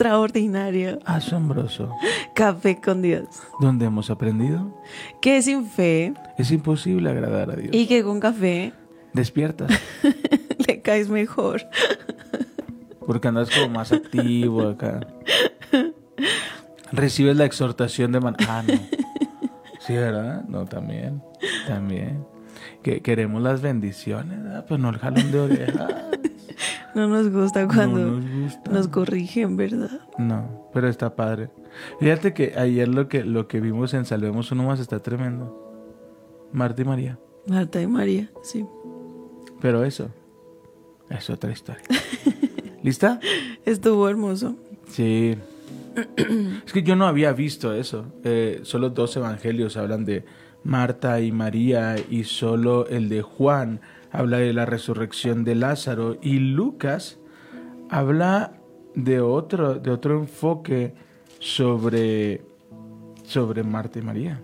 Extraordinario. asombroso. Café con Dios. Donde hemos aprendido Que sin fe es imposible agradar a Dios. y que con café Despiertas. le caes mejor. Porque andas como más activo acá. Recibes la exhortación de man... Ah, no. Sí, ¿verdad? No, también. También. Que queremos las bendiciones, ¿verdad? Pues no el jalón de orejas. No nos gusta cuando No nos gusta. nos corrigen, ¿verdad? No, pero está padre. Fíjate que ayer lo que, lo que vimos en Salvemos Uno Más está tremendo. Marta y María. Marta y María, sí. Pero eso es otra historia. ¿Lista? Estuvo hermoso. Sí. Es que yo no había visto eso. Eh, solo dos evangelios hablan de Marta y María y solo el de Juan habla de la resurrección de Lázaro y Lucas habla de otro, de otro enfoque sobre, sobre Marta y María.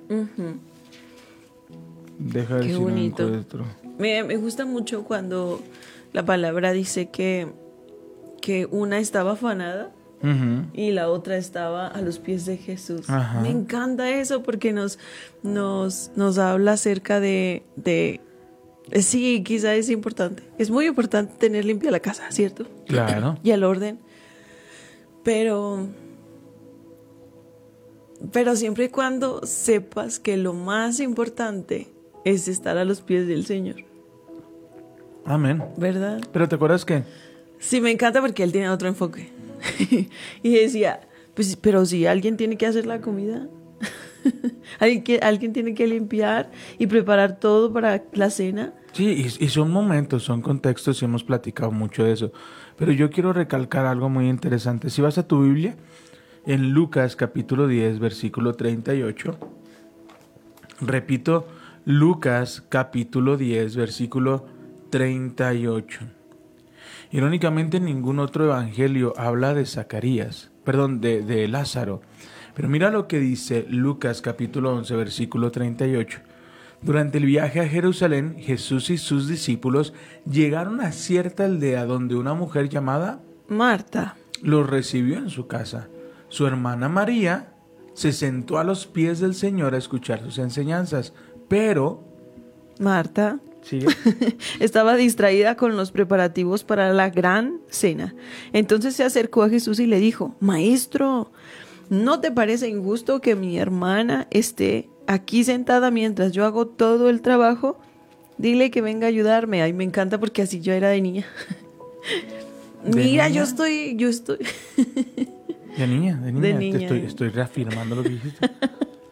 Deja ver Qué bonito. Me, me gusta mucho cuando la palabra dice que, que una estaba afanada y la otra estaba a los pies de Jesús. Ajá. Me encanta eso porque nos, nos, nos habla acerca de, de... Sí, quizá es importante. Es muy importante tener limpia la casa, ¿cierto? Claro. Y el orden. Pero... Pero siempre y cuando sepas que lo más importante es estar a los pies del Señor, Amén. ¿verdad? Pero ¿te acuerdas que Sí, me encanta porque él tiene otro enfoque. y decía, pues, pero si alguien tiene que hacer la comida, alguien, alguien tiene que limpiar y preparar todo para la cena. Sí, y, y son momentos, son contextos y hemos platicado mucho de eso. Pero yo quiero recalcar algo muy interesante. Si vas a tu Biblia, en Lucas capítulo 10, versículo 38, repito, Lucas capítulo 10, versículo 38. Irónicamente, ningún otro evangelio habla de Zacarías, perdón, de Lázaro. Pero mira lo que dice Lucas capítulo 11, versículo 38. Durante el viaje a Jerusalén, Jesús y sus discípulos llegaron a cierta aldea donde una mujer llamada Marta, los recibió en su casa. Su hermana María se sentó a los pies del Señor a escuchar sus enseñanzas, pero... Marta ¿Sigue? estaba distraída con los preparativos para la gran cena. Entonces se acercó a Jesús y le dijo, Maestro, ¿no te parece injusto que mi hermana esté aquí sentada mientras yo hago todo el trabajo? Dile que venga a ayudarme. Ay, me encanta porque así yo era de niña. ¿De Mira, niña? yo estoy, yo estoy. De niña, de niña. De Te niña. estoy, estoy reafirmando lo que dijiste.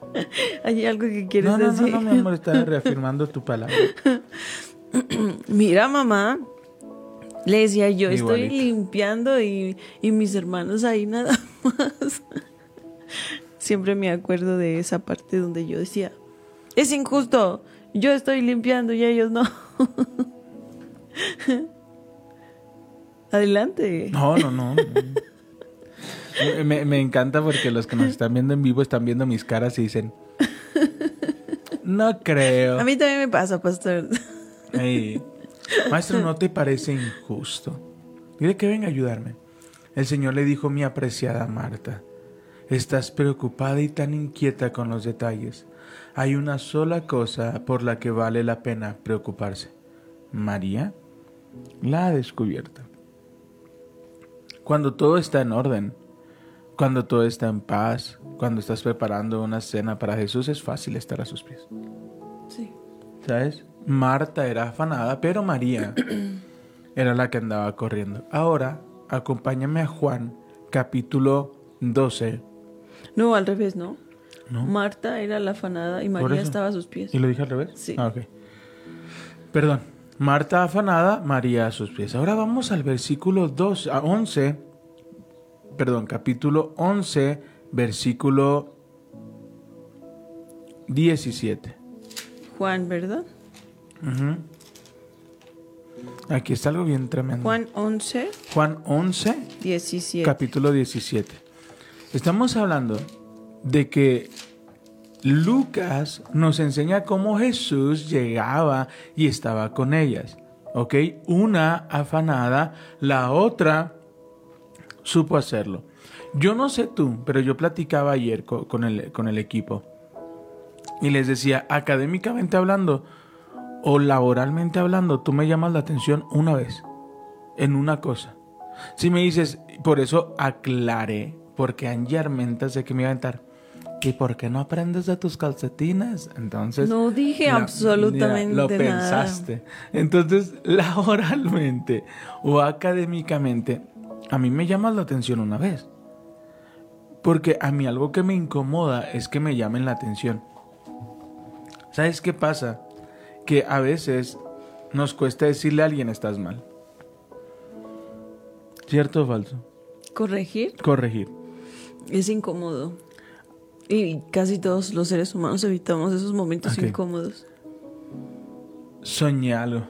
Hay algo que quieres No, no, no, decir. no, mi amor, estás reafirmando tu palabra. Mira, mamá. Le decía, yo estoy limpiando y, y mis hermanos ahí nada más. Siempre me acuerdo de esa parte donde yo decía, es injusto, yo estoy limpiando y ellos no. Adelante. No, no, no. Me- Me, encanta porque los que nos están viendo en vivo están viendo mis caras y dicen, no creo. A mí también me pasa, pastor. Maestro, ¿no te parece injusto? Dile que venga a ayudarme. El Señor le dijo, mi apreciada Marta, estás preocupada y tan inquieta con los detalles. Hay una sola cosa por la que vale la pena preocuparse. María la ha descubierto. Cuando todo está en orden, cuando todo está en paz, cuando estás preparando una cena para Jesús, es fácil estar a sus pies. Sí. ¿Sabes? Marta era afanada, pero María era la que andaba corriendo. Ahora, acompáñame a Juan, capítulo 12. No, al revés, ¿no? ¿No? Marta era la afanada y María estaba a sus pies. ¿Y lo dije al revés? Sí. Ah, ok. Perdón. Marta afanada, María a sus pies. Ahora vamos al versículo 2 a 11. Perdón, capítulo 11, versículo 17. Juan, ¿verdad? Ujú. Aquí está algo bien tremendo. Juan 11, Juan 11, 17. capítulo 17. Estamos hablando de que Lucas nos enseña cómo Jesús llegaba y estaba con ellas. ¿Ok? Una afanada, la otra supo hacerlo. Yo no sé tú, pero yo platicaba ayer co- con, el, con el equipo y les decía, académicamente hablando o laboralmente hablando, tú me llamas la atención una vez en una cosa. Si me dices, por eso aclaré, porque Angie Armenta sé que me iba a aventar. ¿Y por qué no aprendes de tus calcetines? Entonces. No dije la- absolutamente Lo nada. pensaste. Entonces, laboralmente o académicamente, a mí me llamas la atención una vez. Porque a mí algo que me incomoda es que me llamen la atención. ¿Sabes qué pasa? Que a veces nos cuesta decirle a alguien estás mal. ¿Cierto o falso? Corregir Corregir. Es incómodo. Y casi todos los seres humanos evitamos esos momentos incómodos. Soñé algo.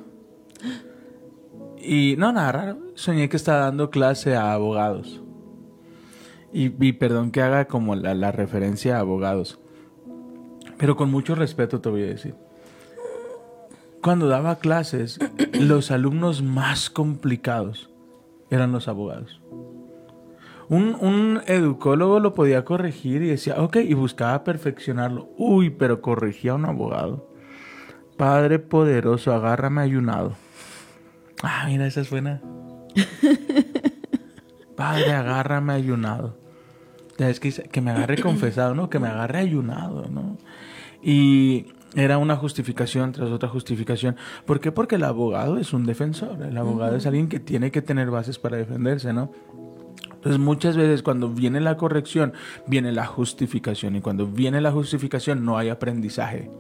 Y no, nada raro. Soñé que estaba dando clase a abogados. Y, y perdón que haga como la, la referencia a abogados. Pero con mucho respeto te voy a decir. Cuando daba clases, los alumnos más complicados eran los abogados. Un, un educólogo lo podía corregir y decía, ok, y buscaba perfeccionarlo. Uy, pero corregía a un abogado. Padre poderoso, agárrame ayunado. Ah, mira, esa es buena. Padre, agárrame ayunado. Ya Es que, que me agarre confesado, ¿no? Que me agarre ayunado, ¿no? Y era una justificación tras otra justificación. ¿Por qué? Porque el abogado es un defensor. El abogado es alguien que tiene que tener bases para defenderse, ¿no? Entonces muchas veces cuando viene la corrección, viene la justificación. Y cuando viene la justificación no hay aprendizaje.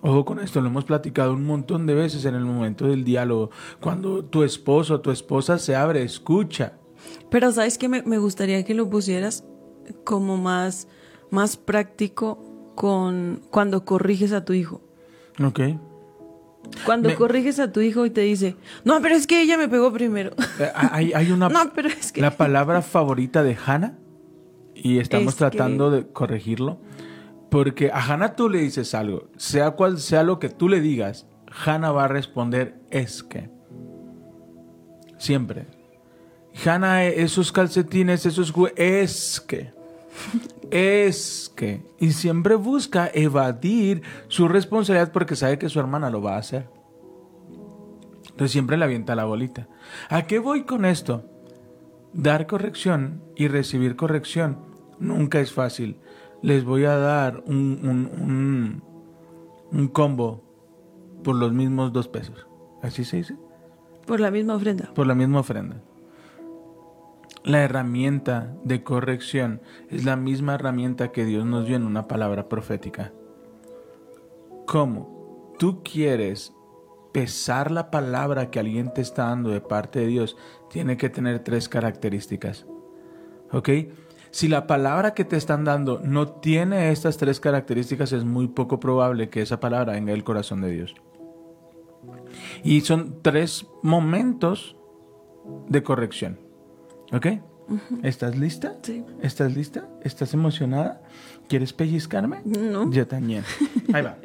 Ojo con esto, lo hemos platicado un montón de veces en el momento del diálogo. Cuando tu esposo o tu esposa se abre, escucha. Pero sabes que me, me gustaría que lo pusieras como más, más práctico con cuando corriges a tu hijo. ¿Ok? Cuando Me- corriges a tu hijo y te dice, no, pero es que ella me pegó primero. Eh, Hay, hay una... no, pero es que... La palabra favorita de Hannah, y estamos Es tratando de corregirlo, porque a Hannah tú le dices algo, sea cual sea lo que tú le digas, Hannah va a responder es que. Siempre. Hannah, eh, esos calcetines, esos es que. Es que. Y siempre busca evadir su responsabilidad porque sabe que su hermana lo va a hacer. Entonces siempre le avienta la bolita. ¿A qué voy con esto? Dar corrección y recibir corrección nunca es fácil. Les voy a dar un, un, un, un combo por los mismos dos pesos. ¿Así se dice? Por la misma ofrenda. Por la misma ofrenda. La herramienta de corrección es la misma herramienta que Dios nos dio en una palabra profética. ¿Cómo? Tú quieres pesar la palabra que alguien te está dando de parte de Dios, tiene que tener tres características. ¿Ok? Si la palabra que te están dando no tiene estas tres características, es muy poco probable que esa palabra venga del corazón de Dios. Y son tres momentos de corrección. ¿Ok? ¿Estás lista? Sí. ¿Estás lista? ¿Estás emocionada? ¿Quieres pellizcarme? No. Yo también. Ahí va.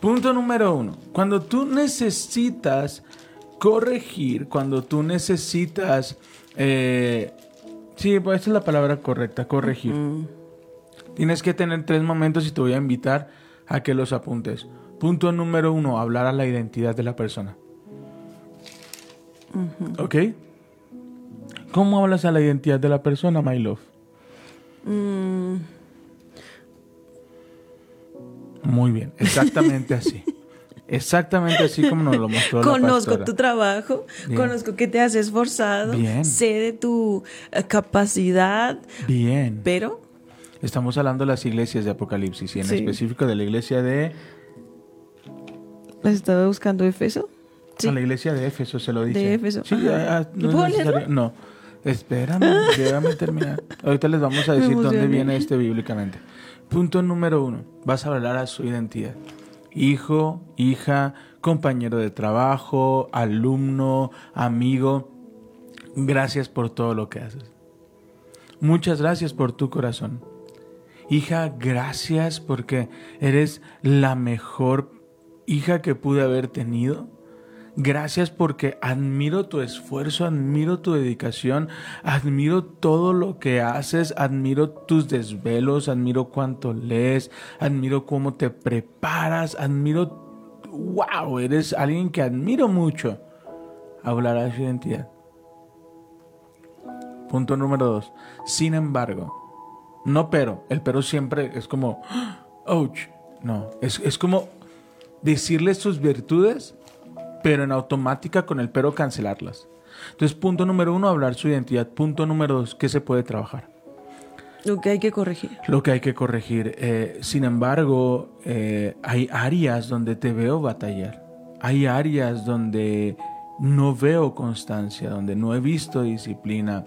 Punto número uno. Cuando tú necesitas corregir, cuando tú necesitas... eh, sí, pues esta es la palabra correcta, corregir. Tienes que tener tres momentos y te voy a invitar a que los apuntes. Punto número uno, hablar a la identidad de la persona. ¿Ok? ¿Cómo hablas a la identidad de la persona, my love? Mm, Muy bien, exactamente así. Exactamente así como nos lo mostró conozco tu trabajo, Bien. conozco que te has esforzado, Bien. sé de tu eh, capacidad, Bien. pero Estamos hablando de las iglesias de Apocalipsis y en Sí. específico de la iglesia de... ¿las estaba buscando Efeso? Sí. A la iglesia de Éfeso se lo dice. De Éfeso, Sí, ah, no, es ¿Puedo necesario- leerlo? no. Espérame, déjame terminar. Ahorita les vamos a decir dónde viene este bíblicamente. Punto número uno. Vas a hablar a su identidad. Hijo, hija, compañero de trabajo, alumno, amigo. Gracias por todo lo que haces. Muchas gracias por tu corazón. Hija, gracias porque eres la mejor hija que pude haber tenido. Gracias porque admiro tu esfuerzo, admiro tu dedicación, admiro todo lo que haces, admiro tus desvelos, admiro cuánto lees, admiro cómo te preparas, admiro, wow, eres alguien que admiro mucho. Hablar a su identidad. Punto número dos. Sin embargo, no pero, el pero siempre es como, ouch, no, es, es como decirle sus virtudes pero en automática con el pero cancelarlas. Entonces, punto número uno, hablar su identidad. Punto número dos, ¿qué se puede trabajar? Lo que hay que corregir. Lo que hay que corregir. Eh, sin embargo, eh, hay áreas donde te veo batallar. Hay áreas donde no veo constancia, donde no he visto disciplina.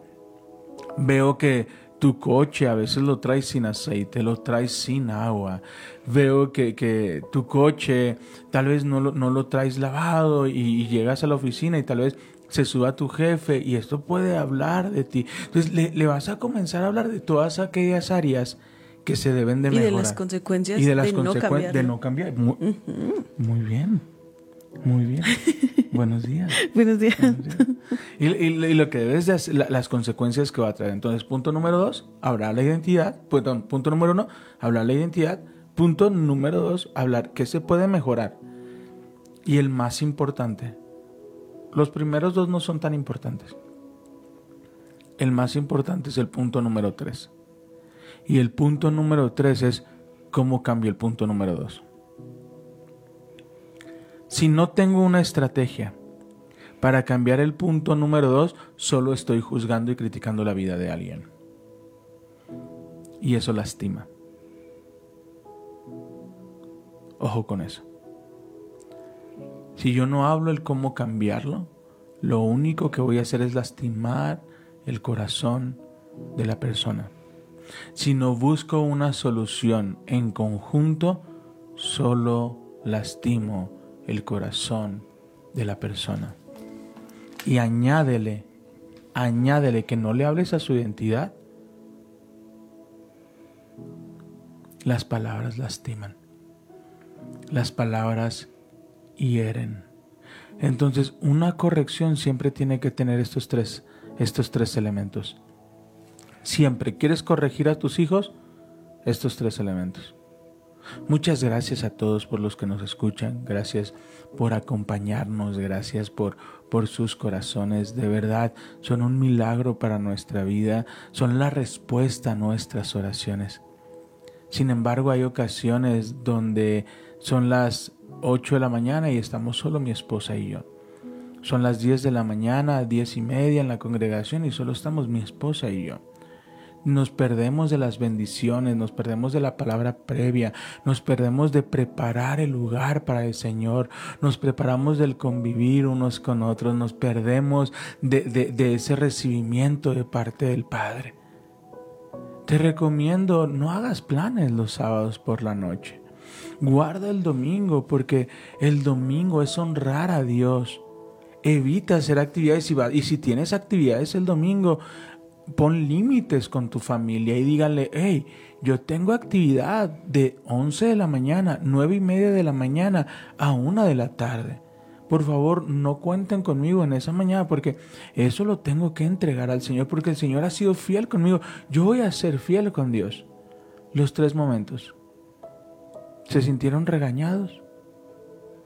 Veo que tu coche a veces lo traes sin aceite, lo traes sin agua. Veo que, que tu coche tal vez no lo, no lo traes lavado y, y llegas a la oficina y tal vez se suba tu jefe y esto puede hablar de ti. Entonces le, le vas a comenzar a hablar de todas aquellas áreas que se deben de Y de mejorar. las consecuencias Y de las de no consecuencias de no cambiar. Muy, muy bien. Muy bien. Buenos días. Buenos días. Y, y- y lo que debes de hacer, la- las consecuencias que va a traer. Entonces, punto número dos, hablar la identidad. Perdón, punto número uno, hablar la identidad. Punto número dos, hablar qué se puede mejorar. Y el más importante, los primeros dos no son tan importantes. El más importante es el punto número tres. Y el punto número tres es cómo cambio el punto número dos. Si no tengo una estrategia para cambiar el punto número dos, solo estoy juzgando y criticando la vida de alguien. Y eso lastima. Ojo con eso. Si yo no hablo el cómo cambiarlo, lo único que voy a hacer es lastimar el corazón de la persona. Si no busco una solución en conjunto, solo lastimo el corazón de la persona. Y añádele, añádele que no le hables a su identidad. Las palabras lastiman. Las palabras hieren. Entonces, una corrección siempre tiene que tener estos tres, estos tres elementos. Siempre quieres corregir a tus hijos, estos tres elementos. Muchas gracias a todos por los que nos escuchan, gracias por acompañarnos, gracias por, por sus corazones, de verdad son un milagro para nuestra vida, son la respuesta a nuestras oraciones. Sin embargo, hay ocasiones donde son las 8 de la mañana y estamos solo mi esposa y yo. Son las 10 de la mañana, 10 y media en la congregación y solo estamos mi esposa y yo nos perdemos de las bendiciones, nos perdemos de la palabra previa, nos perdemos de preparar el lugar para el Señor, nos preparamos del convivir unos con otros, nos perdemos de, de, ese recibimiento de parte del Padre. Te recomiendo, no hagas planes los sábados por la noche. Guarda el domingo porque el domingo es honrar a Dios. Evita hacer actividades y si tienes actividades el domingo, pon límites con tu familia y díganle, hey, yo tengo actividad de 11 de la mañana, 9 y media de la mañana a 1 de la tarde. Por favor, no cuenten conmigo en esa mañana porque eso lo tengo que entregar al Señor porque el Señor ha sido fiel conmigo. Yo voy a ser fiel con Dios. Los tres momentos. ¿Se sintieron regañados?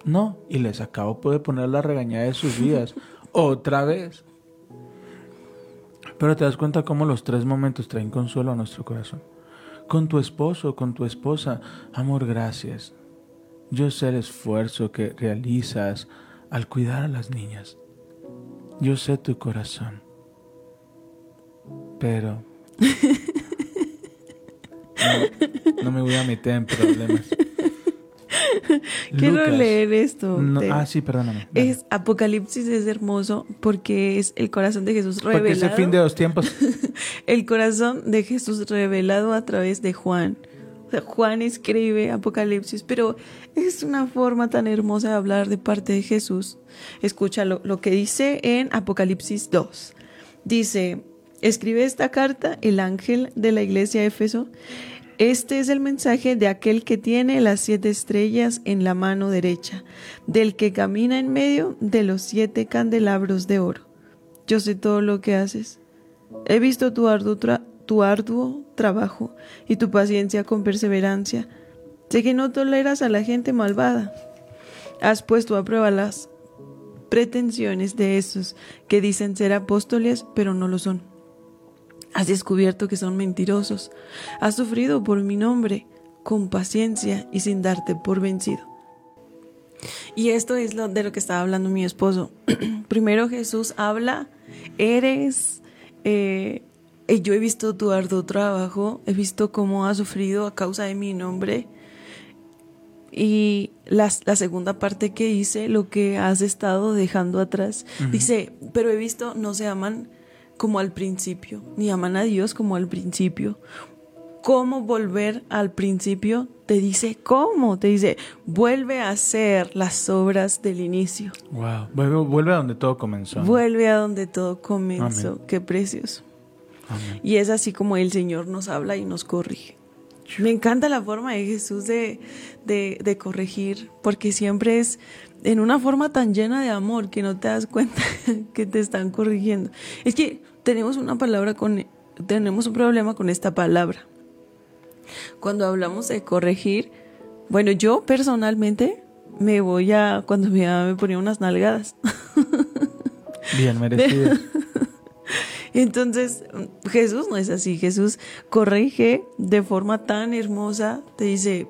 No, y les acabo de poner la regañada de sus vidas otra vez. Pero te das cuenta cómo los tres momentos traen consuelo a nuestro corazón. Con tu esposo, con tu esposa, amor, gracias. Yo sé el esfuerzo que realizas al cuidar a las niñas. Yo sé tu corazón. Pero no, no me voy a meter en problemas. Quiero Lucas. leer esto. No, ah, sí, perdóname. Dale. Es Apocalipsis es hermoso porque es el corazón de Jesús Porque revelado. es el fin de los tiempos. El corazón de Jesús revelado a través de Juan. O sea, Juan escribe Apocalipsis, pero es una forma tan hermosa de hablar de parte de Jesús. Escucha lo, lo que dice en Apocalipsis 2. Dice, escribe esta carta el ángel de la iglesia de Éfeso. Este es el mensaje de aquel que tiene las siete estrellas en la mano derecha, del que camina en medio de los siete candelabros de oro. Yo sé todo lo que haces. He visto tu arduo, tu arduo trabajo y tu paciencia con perseverancia. Sé que no toleras a la gente malvada. Has puesto a prueba las pretensiones de esos que dicen ser apóstoles, pero no lo son. Has descubierto que son mentirosos. Has sufrido por mi nombre con paciencia y sin darte por vencido. Y esto es lo de lo que estaba hablando mi esposo. Primero Jesús habla, eres, eh, eh, yo he visto tu arduo trabajo, he visto cómo has sufrido a causa de mi nombre. Y la, la segunda parte que dice, lo que has estado dejando atrás, dice, pero he visto, no se aman como al principio, ni aman a Dios como al principio. ¿Cómo volver al principio? Te dice, ¿cómo? Te dice, vuelve a hacer las obras del inicio. Wow. Vuelve, vuelve a donde todo comenzó. ¿no? Vuelve a donde todo comenzó. Amén. Qué precioso. Amén. Y es así como el Señor nos habla y nos corrige. Me encanta la forma de Jesús de, de, de corregir, porque siempre es en una forma tan llena de amor que no te das cuenta que te están corrigiendo. Es que tenemos una palabra con, tenemos un problema con esta palabra. Cuando hablamos de corregir, bueno, yo personalmente me voy a, cuando mi mamá me ponía unas nalgadas. Bien merecido. Entonces, Jesús no es así. Jesús corrige de forma tan hermosa. Te dice,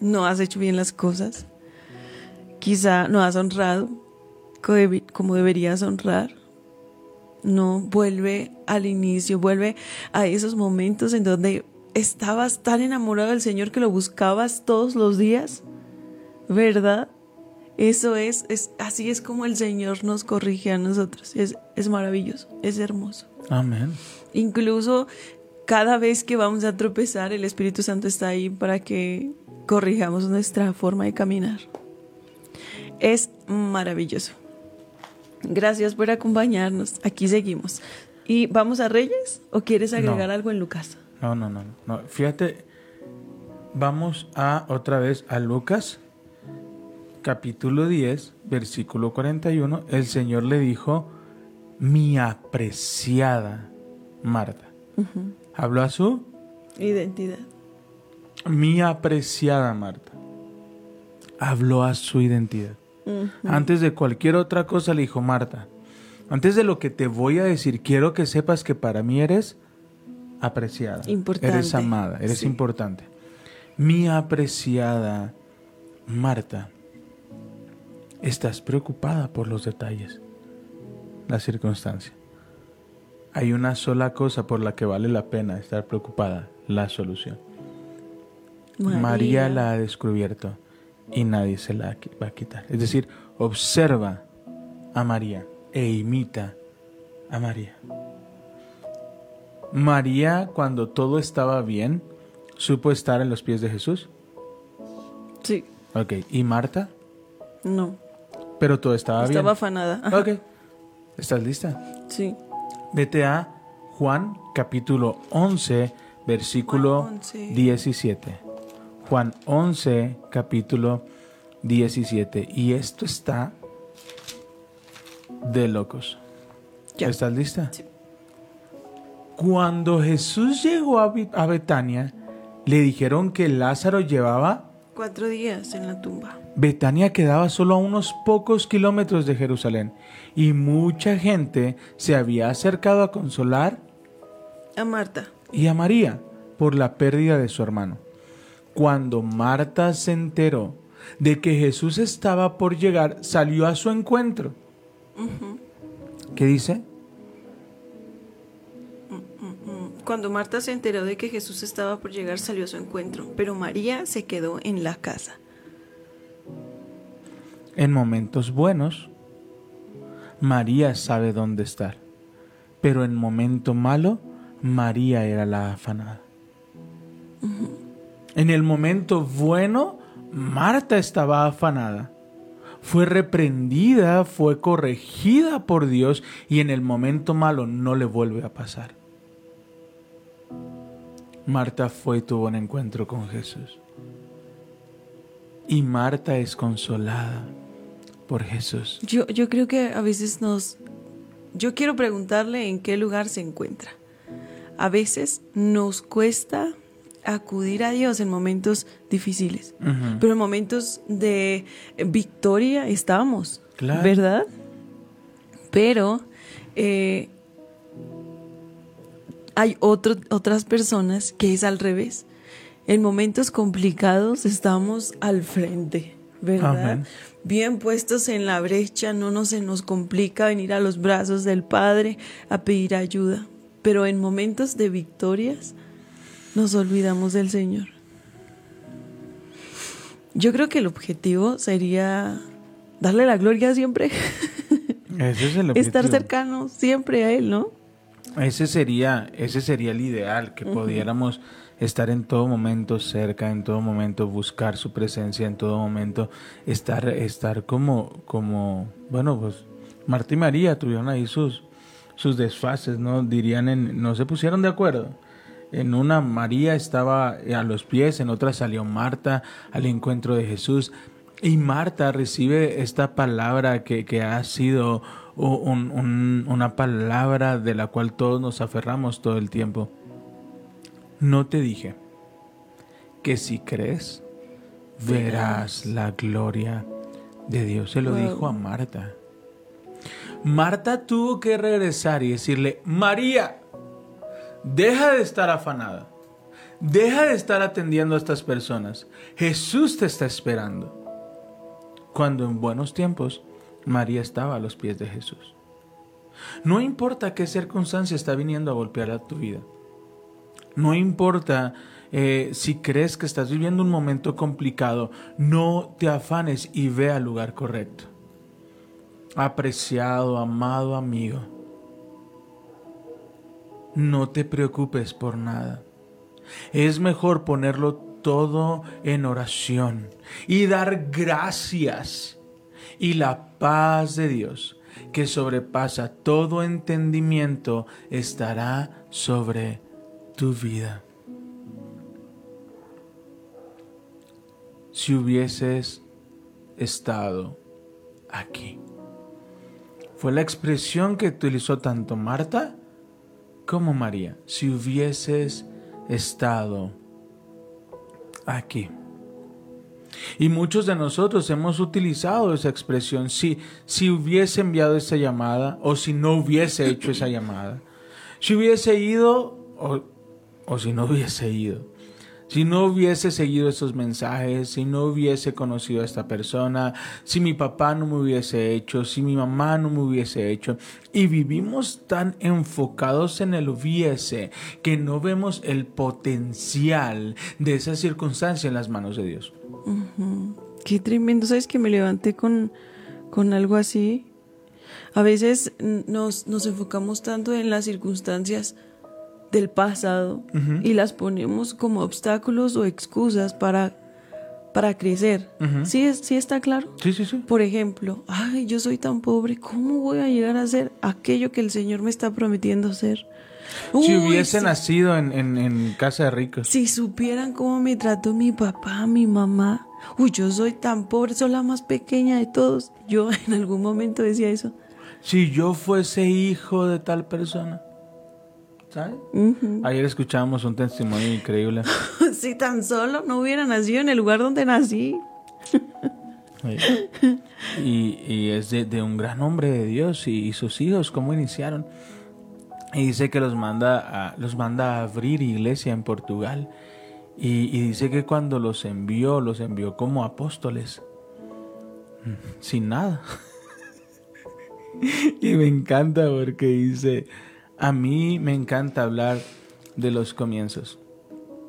no has hecho bien las cosas. Quizá no has honrado como deberías honrar. No, vuelve al inicio, vuelve a esos momentos en donde estabas tan enamorado del Señor que lo buscabas todos los días. ¿Verdad? Eso es, es así es como el Señor nos corrige a nosotros. Es, es maravilloso, es hermoso. Amén. Incluso cada vez que vamos a tropezar, el Espíritu Santo está ahí para que corrijamos nuestra forma de caminar. Es maravilloso. Gracias por acompañarnos. Aquí seguimos. ¿Y vamos a Reyes o quieres agregar No. algo en Lucas? No, no, no, no. Fíjate, vamos a otra vez a Lucas, capítulo 10, versículo 41. El Señor le dijo, mi apreciada Marta. Habló a su, Identidad. mi apreciada Marta. Habló a su identidad. Antes de cualquier otra cosa le dijo, Marta, antes de lo que te voy a decir, quiero que sepas que para mí eres apreciada. Importante. Eres amada, eres Sí. importante. Mi apreciada Marta, estás preocupada por los detalles, la circunstancia. Hay una sola cosa por la que vale la pena estar preocupada, la solución. María, la ha descubierto y nadie se la va a quitar. Es decir, observa a María e imita a María. María, cuando todo estaba bien, supo estar en los pies de Jesús. Sí, Ok, ¿y Marta? no. Pero todo estaba, Estaba bien. afanada. Ajá. Ok, ¿estás lista? Sí. Vete a Juan capítulo 11, versículo Juan 11. 17. Juan 11, capítulo 17. Y esto está de locos. Ya. ¿Estás lista? Sí. Cuando Jesús llegó a Betania, le dijeron que Lázaro llevaba... Cuatro días en la tumba. Betania quedaba solo a unos pocos kilómetros de Jerusalén y mucha gente se había acercado a consolar A Marta. y a María por la pérdida de su hermano. Cuando Marta se enteró de que Jesús estaba por llegar, salió a su encuentro. ¿Qué dice? Cuando Marta se enteró de que Jesús estaba por llegar, salió a su encuentro, pero María se quedó en la casa. En momentos buenos, María sabe dónde estar, pero en momento malo, María era la afanada. En el momento bueno, Marta estaba afanada. Fue reprendida, fue corregida por Dios y en el momento malo no le vuelve a pasar. Marta fue y tuvo un encuentro con Jesús. Y Marta es consolada por Jesús. Yo, yo creo que a veces nos... Yo quiero preguntarle en qué lugar se encuentra. A veces nos cuesta acudir a Dios en momentos difíciles, pero en momentos de victoria estamos, Claro. ¿verdad? Pero eh, hay otro- otras personas que es al revés. En momentos complicados estamos al frente, ¿verdad? Amén. Bien puestos en la brecha, no nos se nos complica venir a los brazos del Padre a pedir ayuda. Pero en momentos de victorias nos olvidamos del Señor. Yo creo que el objetivo sería darle la gloria siempre, Ese es el estar objetivo. cercano siempre a Él, ¿no? Ese sería, ese sería el ideal, que pudiéramos estar en todo momento cerca, en todo momento buscar su presencia, en todo momento estar, estar como, como, bueno, pues Marta y María tuvieron ahí sus, sus desfases, ¿no? Dirían, en, no se pusieron de acuerdo. En una María estaba a los pies, en otra salió Marta al encuentro de Jesús. Y Marta recibe esta palabra que, que ha sido un- un- una palabra de la cual todos nos aferramos todo el tiempo. No te dije que si crees, verás la gloria de Dios. Se lo Wow. dijo a Marta. Marta tuvo que regresar y decirle, María, deja de estar afanada. Deja de estar atendiendo a estas personas. Jesús te está esperando. Cuando en buenos tiempos María estaba a los pies de Jesús. No importa qué circunstancia está viniendo a golpear a tu vida. No importa eh, si crees que estás viviendo un momento complicado, no te afanes y ve al lugar correcto. Apreciado, amado amigo, no te preocupes por nada. Es mejor ponerlo todo en oración y dar gracias. Y la paz de Dios, que sobrepasa todo entendimiento, estará sobre tu vida. Si hubieses estado aquí. Fue la expresión que utilizó tanto Marta como María. Si hubieses estado aquí. Y muchos de nosotros hemos utilizado esa expresión. Si, si hubiese enviado esa llamada o si no hubiese hecho esa llamada. Si hubiese ido o, o si no hubiese ido. Si no hubiese seguido esos mensajes, si no hubiese conocido a esta persona, si mi papá no me hubiese hecho, si mi mamá no me hubiese hecho. Y vivimos tan enfocados en el hubiese que no vemos el potencial de esa circunstancia en las manos de Dios. Qué tremendo, ¿sabes? Que me levanté con, con algo así. A veces nos, nos enfocamos tanto en las circunstancias del pasado y las ponemos como obstáculos o excusas para, para crecer. ¿Sí, es- ¿Sí está claro? Sí, sí, sí. Por ejemplo, ay, yo soy tan pobre, ¿cómo voy a llegar a ser aquello que el Señor me está prometiendo ser? Si Uy, hubiese si- nacido en, en- en casa de ricos. si supieran cómo me trató mi papá, mi mamá. Uy, yo soy tan pobre, soy la más pequeña de todos. Yo en algún momento decía eso. Si yo fuese hijo de tal persona. Ayer escuchábamos un testimonio increíble. Si tan solo no hubiera nacido en el lugar donde nací. Y, y es de, de un gran hombre de Dios y, y sus hijos, cómo iniciaron. Y dice que los manda a, los manda a abrir iglesia en Portugal. Y, y dice que cuando los envió, los envió como apóstoles. Mm, Sin nada. y me encanta porque dice, a mí me encanta hablar de los comienzos,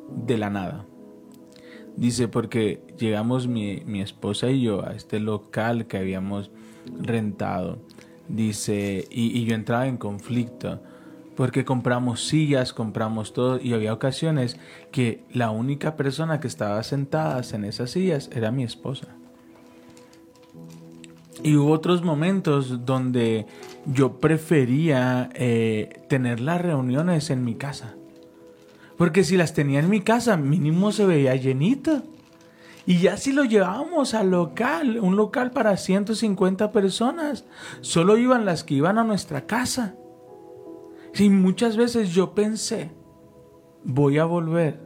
de la nada. Dice, porque llegamos mi, mi esposa y yo a este local que habíamos rentado. Dice, y, y yo entraba en conflicto porque compramos sillas, compramos todo y había ocasiones que la única persona que estaba sentada en esas sillas era mi esposa. Y hubo otros momentos donde yo prefería eh, tener las reuniones en mi casa. Porque si las tenía en mi casa, mínimo se veía llenito. Y ya si lo llevábamos al local, un local para 150 personas, solo iban las que iban a nuestra casa. Y muchas veces yo pensé, voy a volver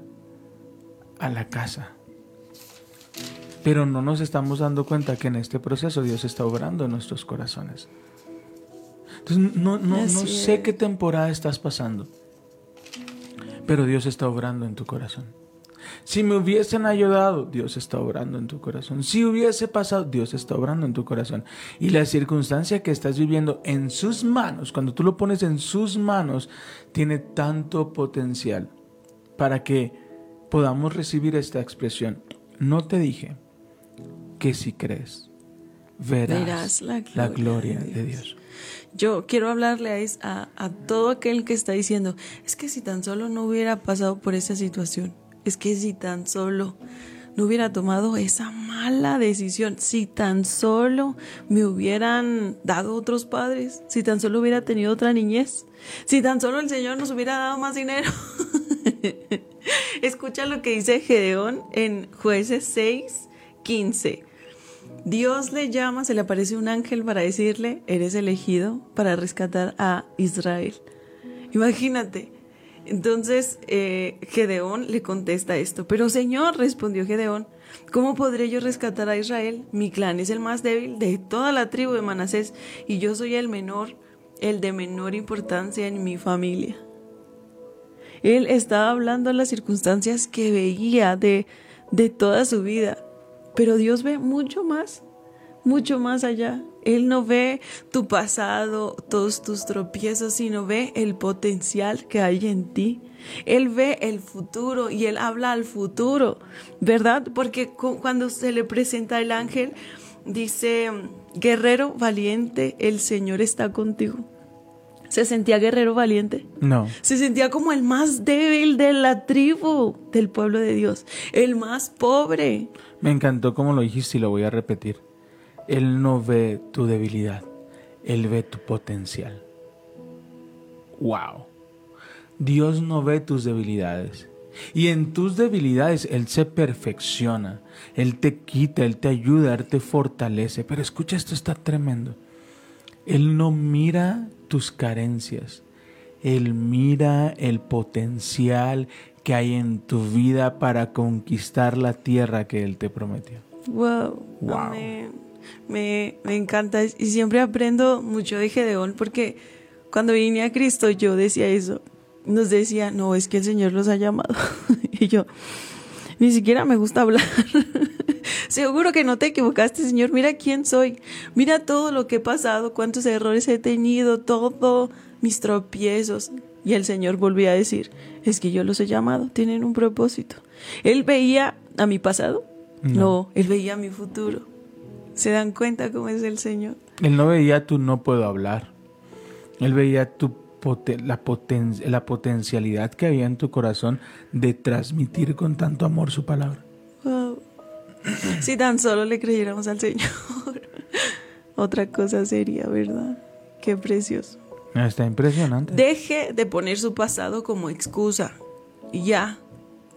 a la casa. Pero no nos estamos dando cuenta que en este proceso Dios está obrando en nuestros corazones. Entonces, no, no, no sé qué temporada estás pasando, pero Dios está obrando en tu corazón. Si me hubiesen ayudado, Dios está obrando en tu corazón. Si hubiese pasado, Dios está obrando en tu corazón. Y la circunstancia que estás viviendo en sus manos, cuando tú lo pones en sus manos, tiene tanto potencial para que podamos recibir esta expresión. No te dije que si crees, verás, la gloria, de, Dios. Yo quiero hablarle a, a todo aquel que está diciendo, es que si tan solo no hubiera pasado por esa situación, es que si tan solo no hubiera tomado esa mala decisión, si tan solo me hubieran dado otros padres, si tan solo hubiera tenido otra niñez, si tan solo el Señor nos hubiera dado más dinero. Escucha lo que dice Gedeón en jueces 6, 15. Dios le llama, se le aparece un ángel para decirle, eres elegido para rescatar a Israel. Imagínate, entonces eh, Gedeón le contesta esto, pero Señor, respondió Gedeón, ¿cómo podré yo rescatar a Israel? Mi clan es el más débil de toda la tribu de Manasés y yo soy el menor, el de menor importancia en mi familia. Él estaba hablando de las circunstancias que veía de, de toda su vida, pero Dios ve mucho más, mucho más allá. Él no ve tu pasado, todos tus tropiezos, sino ve el potencial que hay en ti. Él ve el futuro y él habla al futuro, ¿verdad? Porque cuando se le presenta el ángel, dice, guerrero valiente, el Señor está contigo. ¿Se sentía guerrero valiente? No. Se sentía como el más débil de la tribu del pueblo de Dios, el más pobre. Me encantó como lo dijiste y lo voy a repetir. Él no ve tu debilidad, Él ve tu potencial. ¡Wow! Dios no ve tus debilidades. Y en tus debilidades Él se perfecciona. Él te quita, Él te ayuda, Él te fortalece. Pero escucha, esto está tremendo. Él no mira tus carencias. Él mira el potencial que hay en tu vida para conquistar la tierra que Él te prometió. Wow. wow me, encanta y siempre aprendo mucho de Gedeón porque cuando vine a Cristo yo decía eso, nos decía, no, es que el Señor los ha llamado. y yo, ni siquiera me gusta hablar. Seguro que no te equivocaste, Señor. Mira quién soy. Mira todo lo que he pasado, cuántos errores he tenido, todo mis tropiezos. Y el Señor volvía a decir, es que yo los he llamado, tienen un propósito. Él veía a mi pasado, no él veía a mi futuro. ¿Se dan cuenta cómo es el Señor? Él no veía tu no puedo hablar. Él veía tu la, la potencialidad que había en tu corazón de transmitir con tanto amor su palabra. Si tan solo le creyéramos al Señor, otra cosa sería, ¿verdad? Qué precioso. Está impresionante. Deje de poner su pasado como excusa. Ya,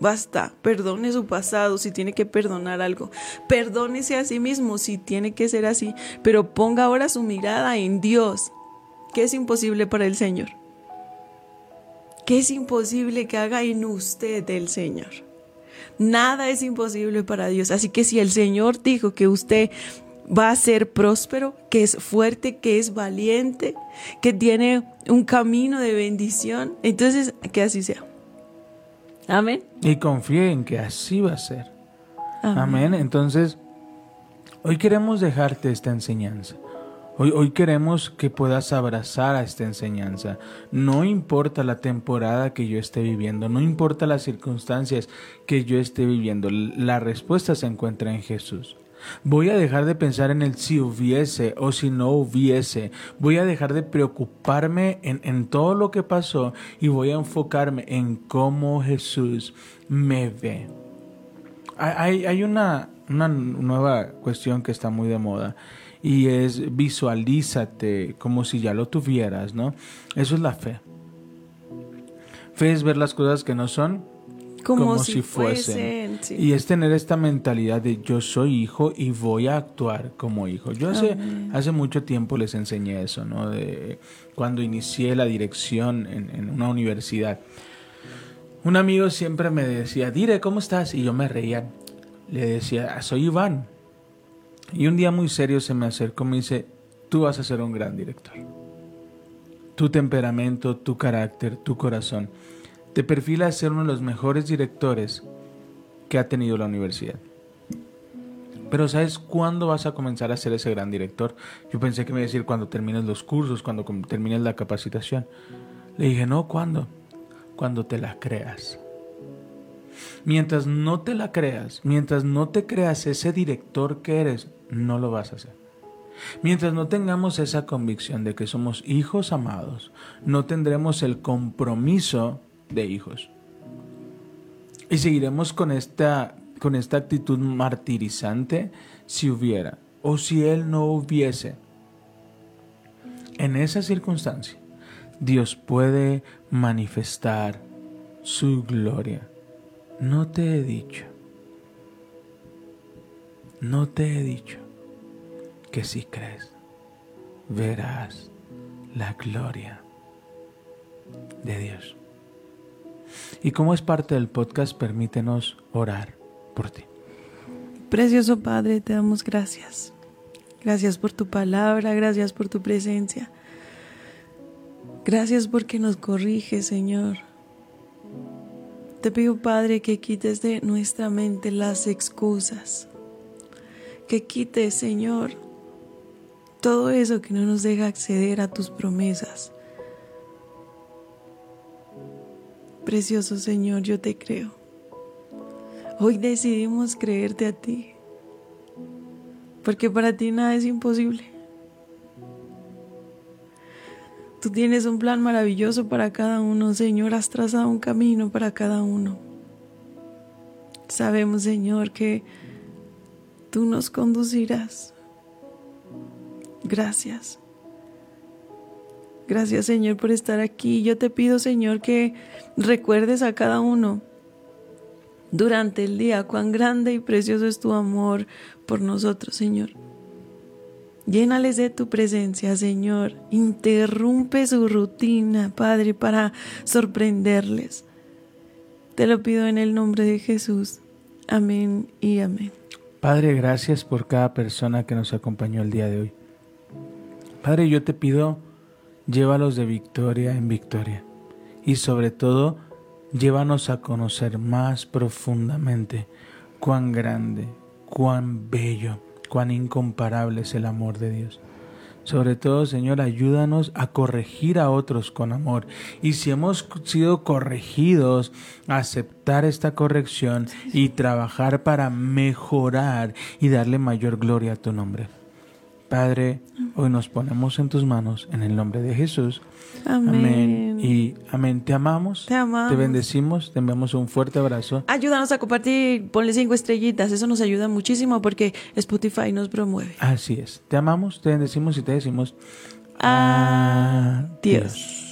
Basta, perdone su pasado si tiene que perdonar algo. Perdónese a sí mismo si tiene que ser así, pero ponga ahora su mirada en Dios, que es imposible para el Señor. Que es imposible que haga en usted el Señor. Nada es imposible para Dios. Así que si el Señor dijo que usted va a ser próspero, que es fuerte, que es valiente, que tiene un camino de bendición, entonces que así sea. Amén. Y confíe en que así va a ser. Amén. Entonces, hoy queremos dejarte esta enseñanza. Hoy, hoy queremos que puedas abrazar a esta enseñanza. No importa la temporada que yo esté viviendo, no importa las circunstancias que yo esté viviendo, la respuesta se encuentra en Jesús. Voy a dejar de pensar en el si hubiese o si no hubiese. Voy a dejar de preocuparme en, en todo lo que pasó y voy a enfocarme en cómo Jesús me ve. Hay, hay una, una nueva cuestión que está muy de moda y es visualízate como si ya lo tuvieras, ¿no? Eso es la fe. Fe es ver las cosas que no son como, si, fuesen. Y es tener esta mentalidad de yo soy hijo y voy a actuar como hijo. Yo hace, hace mucho tiempo les enseñé eso, ¿no? De cuando inicié la dirección en, en una universidad. Un amigo siempre me decía, Dire, ¿cómo estás? Y yo me reía. Le decía, soy Iván. Y un día muy serio se me acercó y me dice, tú vas a ser un gran director. Tu temperamento, tu carácter, tu corazón te perfila a ser uno de los mejores directores que ha tenido la universidad. Pero ¿sabes cuándo vas a comenzar a ser ese gran director? Yo pensé que me iba a decir cuando termines los cursos, cuando termines la capacitación. Le dije, no, ¿cuándo? Cuando te la creas. Mientras no te la creas, mientras no te creas ese director que eres, no lo vas a hacer. Mientras no tengamos esa convicción de que somos hijos amados, no tendremos el compromiso de hijos. Y seguiremos con esta, con esta actitud martirizante si hubiera o si Él no hubiese. En esa circunstancia, Dios puede manifestar su gloria. No te he dicho, no te he dicho que si crees, verás la gloria de Dios. Y como es parte del podcast, permítenos orar por ti. Precioso Padre, te damos gracias. Gracias por tu palabra, gracias por tu presencia. Gracias porque nos corrige, Señor. Te pido, Padre, que quites de nuestra mente las excusas. Que quites, Señor, todo eso que no nos deja acceder a tus promesas. Precioso Señor, yo te creo. Hoy decidimos creerte a ti, porque para ti nada es imposible. Tú tienes un plan maravilloso para cada uno, Señor, has trazado un camino para cada uno. Sabemos, Señor, que tú nos conducirás. Gracias. Gracias Señor por estar aquí. Yo te pido Señor que recuerdes a cada uno durante el día cuán grande y precioso es tu amor por nosotros Señor. Llénales de tu presencia, Señor. Interrumpe su rutina, Padre, para sorprenderles. Te lo pido en el nombre de Jesús. Amén y amén. Padre, gracias por cada persona que nos acompañó el día de hoy. Padre, yo te pido llévalos de victoria en victoria y sobre todo llévanos a conocer más profundamente cuán grande, cuán bello, cuán incomparable es el amor de Dios. Sobre todo, Señor, ayúdanos a corregir a otros con amor. Y si hemos sido corregidos, aceptar esta corrección y trabajar para mejorar y darle mayor gloria a tu nombre. Padre, hoy nos ponemos en tus manos en el nombre de Jesús. Amén. Y amén. Te amamos. Te amamos. Te bendecimos. Te enviamos un fuerte abrazo. Ayúdanos a compartir. Ponle cinco estrellitas. Eso nos ayuda muchísimo porque Spotify nos promueve. Así es. Te amamos, te bendecimos y te decimos adiós.